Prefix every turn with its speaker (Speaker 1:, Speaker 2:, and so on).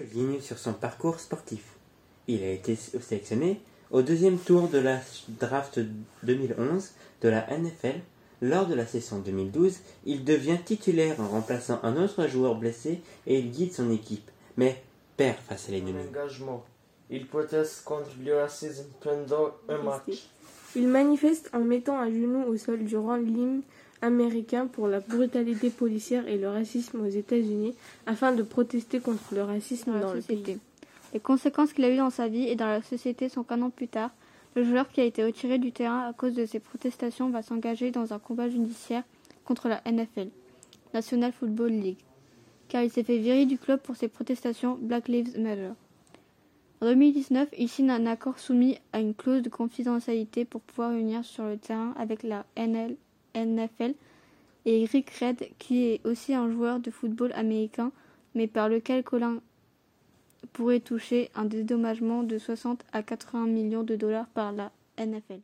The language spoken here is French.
Speaker 1: ligne sur son parcours sportif. Il a été sélectionné au deuxième tour de la draft 2011 de la NFL. Lors de la saison 2012, il devient titulaire en remplaçant un autre joueur blessé et il guide son équipe, mais perd face à l'ennemi.
Speaker 2: Engagement. Il proteste contre le racisme pendant un match.
Speaker 3: Il manifeste en mettant un genou au sol durant l'hymne américain pour la brutalité policière et le racisme aux États-Unis afin de protester contre le racisme dans,
Speaker 4: la
Speaker 3: le
Speaker 4: société.
Speaker 3: pays.
Speaker 4: Les conséquences qu'il a eues dans sa vie et dans la société sont qu'un an plus tard, le joueur qui a été retiré du terrain à cause de ses protestations va s'engager dans un combat judiciaire contre la NFL, National Football League, car il s'est fait virer du club pour ses protestations Black Lives Matter. En 2019, il signe un accord soumis à une clause de confidentialité pour pouvoir venir sur le terrain avec la NL NFL et Rick Red, qui est aussi un joueur de football américain, mais par lequel Colin pourrait toucher un dédommagement de 60 à 80 millions de dollars par la NFL.